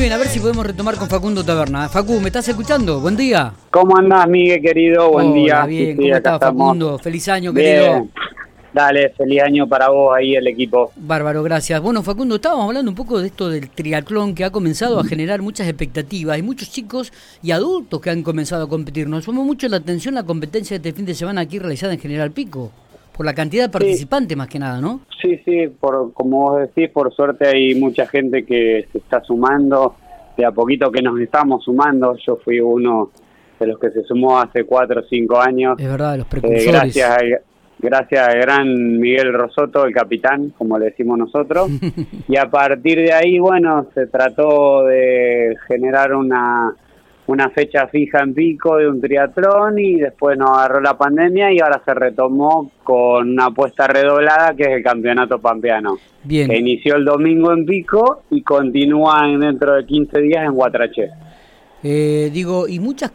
Bien, a ver si podemos retomar con Facundo Taberna. Facu, ¿me estás escuchando? Buen día. ¿Cómo andás, Miguel, querido? Buen Hola, día. bien, Sí, ¿cómo estás, estamos. Facundo? Feliz año, querido. Bien. Dale, feliz año para vos ahí, el equipo. Bárbaro, gracias. Bueno, Facundo, estábamos hablando un poco de esto del triatlón que ha comenzado a generar muchas expectativas. Hay muchos chicos y adultos que han comenzado a competir. Nos llamó mucho la atención la competencia de este fin de semana aquí realizada en General Pico, por la cantidad de participantes más que nada, ¿no? Sí, sí, por, como vos decís, por suerte hay mucha gente que se está sumando, de a poquito que nos estamos sumando. Yo fui uno de los que se sumó hace cuatro o cinco años. Es verdad, los Eh, precursores. gracias, al, gracias al gran Miguel Rosoto, el capitán, como le decimos nosotros. y a partir de ahí, bueno, se trató de generar una, una fecha fija en pico de un triatlón y después nos agarró la pandemia y ahora se retomó con una apuesta redoblada que es el campeonato pampeano. Bien. Que inició el domingo en pico y continúa en- dentro de 15 días en Guatraché. Eh, digo, y muchas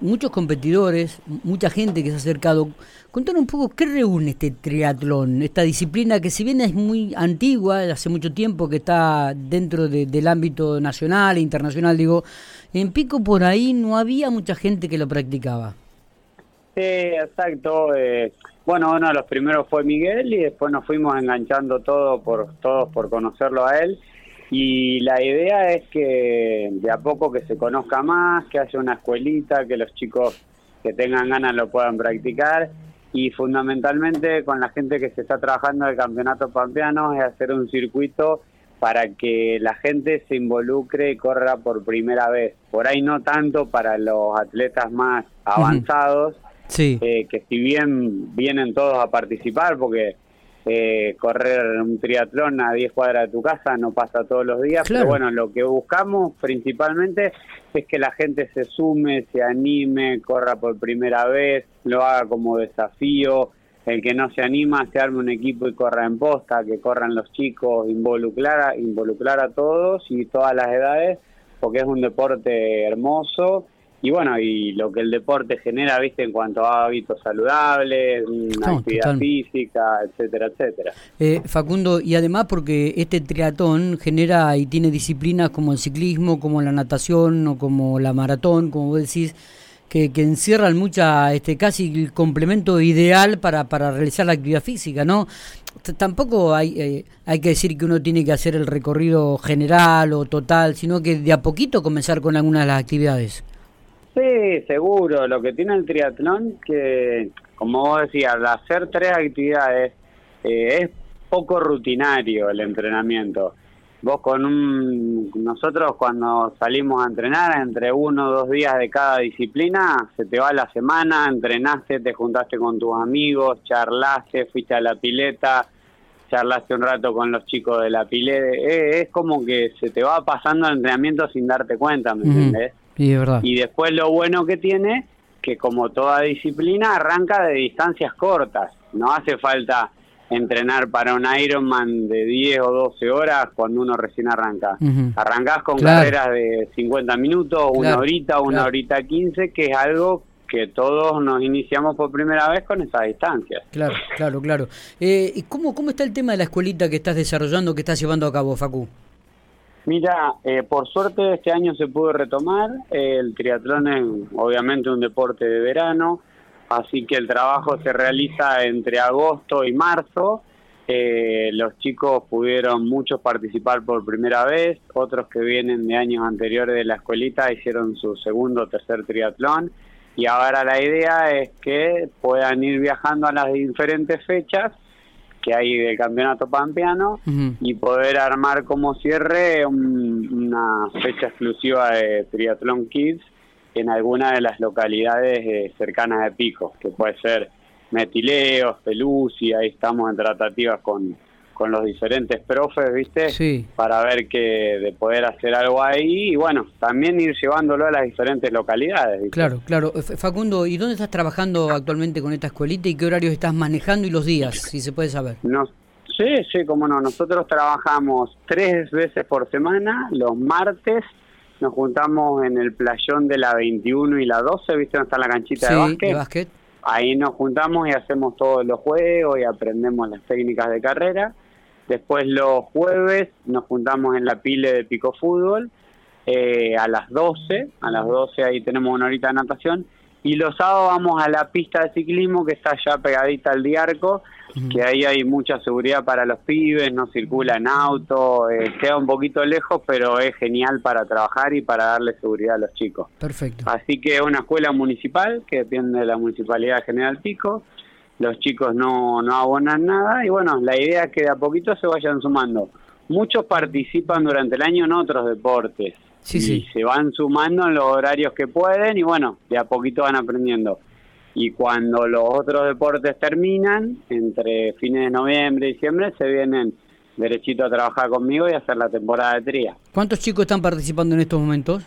muchos competidores, mucha gente que se ha acercado. Contanos un poco qué reúne este triatlón, esta disciplina que si bien es muy antigua, hace mucho tiempo que está dentro de- del ámbito nacional e internacional, digo, en Pico por ahí no había mucha gente que lo practicaba. Sí, exacto. eh, bueno, uno de los primeros fue Miguel y después nos fuimos enganchando todo por, todos por conocerlo a él. Y la idea es que de a poco que se conozca más, que haya una escuelita, que los chicos que tengan ganas lo puedan practicar. Y fundamentalmente con la gente que se está trabajando en el campeonato pampeano es hacer un circuito para que la gente se involucre y corra por primera vez. Por ahí no tanto para los atletas más avanzados, Sí. eh, que si bien vienen todos a participar, porque eh, correr un triatlón a 10 cuadras de tu casa no pasa todos los días, Claro. pero bueno, lo que buscamos principalmente es que la gente se sume, se anime, corra por primera vez, lo haga como desafío, el que no se anima se arme un equipo y corra en posta, que corran los chicos, involucrar a, involucrar a todos y todas las edades, porque es un deporte hermoso y bueno, y lo que el deporte genera, viste, en cuanto a hábitos saludables, No, actividad total. física, etcétera, etcétera. Eh, Facundo, y además porque este triatlón genera y tiene disciplinas como el ciclismo, como la natación o como la maratón, como vos decís, que, que encierran mucha, este, casi el complemento ideal para, para realizar la actividad física, ¿no? T- Tampoco hay, eh, hay que decir que uno tiene que hacer el recorrido general o total, sino que de a poquito comenzar con algunas de las actividades. Sí, seguro. Lo que tiene el triatlón, que como vos decías, al hacer tres actividades, eh, es poco rutinario el entrenamiento. Vos con un... Nosotros cuando salimos a entrenar, entre uno o dos días de cada disciplina, se te va la semana, entrenaste, te juntaste con tus amigos, charlaste, fuiste a la pileta, charlaste un rato con los chicos de la pileta. Eh, es como que se te va pasando el entrenamiento sin darte cuenta, ¿me Ujú. entendés? Sí, es verdad. Y después lo bueno que tiene, que como toda disciplina, arranca de distancias cortas. No hace falta entrenar para un Ironman de 10 o 12 horas cuando uno recién arranca. Ujú. Arrancás con Claro. carreras de 50 minutos, una horita, una claro. horita 15, que es algo que todos nos iniciamos por primera vez con esas distancias. Claro, claro, claro. Eh, ¿y cómo, ¿Cómo está el tema de la escuelita que estás desarrollando, que estás llevando a cabo, Facu? Mira, eh, por suerte este año se pudo retomar. El triatlón es obviamente un deporte de verano, así que el trabajo se realiza entre agosto y marzo. Eh, los chicos pudieron muchos participar por primera vez, otros que vienen de años anteriores de la escuelita hicieron su segundo o tercer triatlón y ahora la idea es que puedan ir viajando a las diferentes fechas que hay del campeonato pampeano y poder armar como cierre un- una fecha exclusiva de Triathlon Kids en alguna de las localidades eh, cercanas de Pico, que puede ser Metileos, Pelusi, ahí estamos en tratativas con, con los diferentes profes, ¿viste? Sí. Para ver que de poder hacer algo ahí y bueno, también ir llevándolo a las diferentes localidades. ¿viste? Claro, claro. Facundo, ¿y dónde estás trabajando actualmente con esta escuelita y qué horarios estás manejando y los días, si se puede saber? Nos, sí, sí, cómo no. Nosotros trabajamos tres veces por semana, los martes. Nos juntamos en el playón de la 21 y la 12, ¿viste? Donde está la canchita Sí, de básquet. de básquet. Ahí nos juntamos y hacemos todos los juegos y aprendemos las técnicas de carrera. Después los jueves nos juntamos en la pile de pico fútbol. eh, a las 12, a las 12 ahí tenemos una horita de natación, y los sábados vamos a la pista de ciclismo que está ya pegadita al diarco, que ahí hay mucha seguridad para los pibes, no circula en auto, eh, queda un poquito lejos, pero es genial para trabajar y para darle seguridad a los chicos. Perfecto. Así que es una escuela municipal que depende de la Municipalidad General Pico, los chicos no, no abonan nada y bueno, la idea es que de a poquito se vayan sumando. Muchos participan durante el año en otros deportes Sí, y sí. se van sumando en los horarios que pueden y bueno, de a poquito van aprendiendo. Y cuando los otros deportes terminan, entre fines de noviembre y diciembre, se vienen derechito a trabajar conmigo y a hacer la temporada de tría. ¿Cuántos chicos están participando en estos momentos?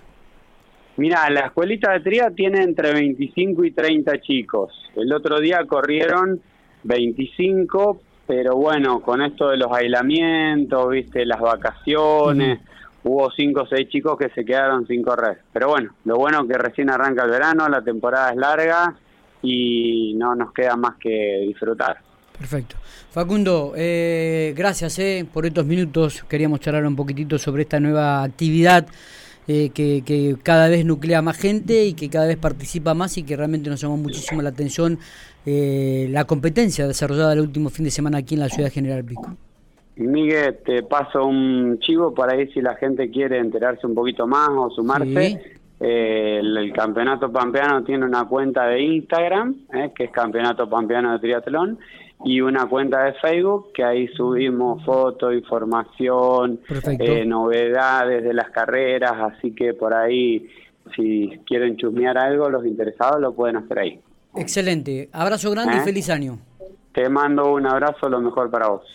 Mira, la escuelita de tría tiene entre 25 y 30 chicos. El otro día corrieron 25, pero bueno, con esto de los aislamientos, viste, las vacaciones, hubo 5 o 6 chicos que se quedaron sin correr. Pero bueno, lo bueno es que recién arranca el verano, la temporada es larga y no nos queda más que disfrutar. Perfecto. Facundo, eh, gracias eh, por estos minutos. Queríamos charlar un poquitito sobre esta nueva actividad eh, que, que cada vez nuclea más gente y que cada vez participa más y que realmente nos llamó muchísimo la atención eh, la competencia desarrollada el último fin de semana aquí en la ciudad de General Pico. Miguel, te paso un chivo para ahí si la gente quiere enterarse un poquito más o sumarse. Sí. Eh, el, el Campeonato Pampeano tiene una cuenta de Instagram, eh, que es Campeonato Pampeano de Triatlón, y una cuenta de Facebook, que ahí subimos fotos, información, eh, novedades de las carreras, así que por ahí, si quieren chusmear algo, los interesados lo pueden hacer ahí. Excelente. Abrazo grande y ¿Eh? feliz año. Te mando un abrazo, lo mejor para vos.